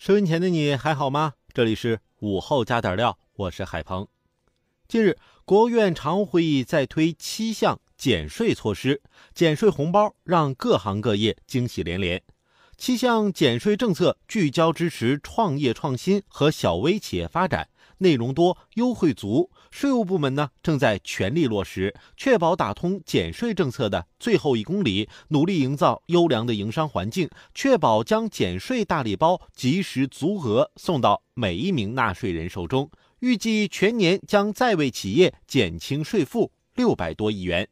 收音前的你还好吗？这里是午后加点料，我是海鹏。近日，国务院常务会议在推七项减税措施，减税红包让各行各业惊喜连连。七项减税政策聚焦支持创业创新和小微企业发展，内容多，优惠足。税务部门呢正在全力落实，确保打通减税政策的最后一公里，努力营造优良的营商环境，确保将减税大礼包及时足额送到每一名纳税人手中。预计全年将再为企业减轻税负六百多亿元。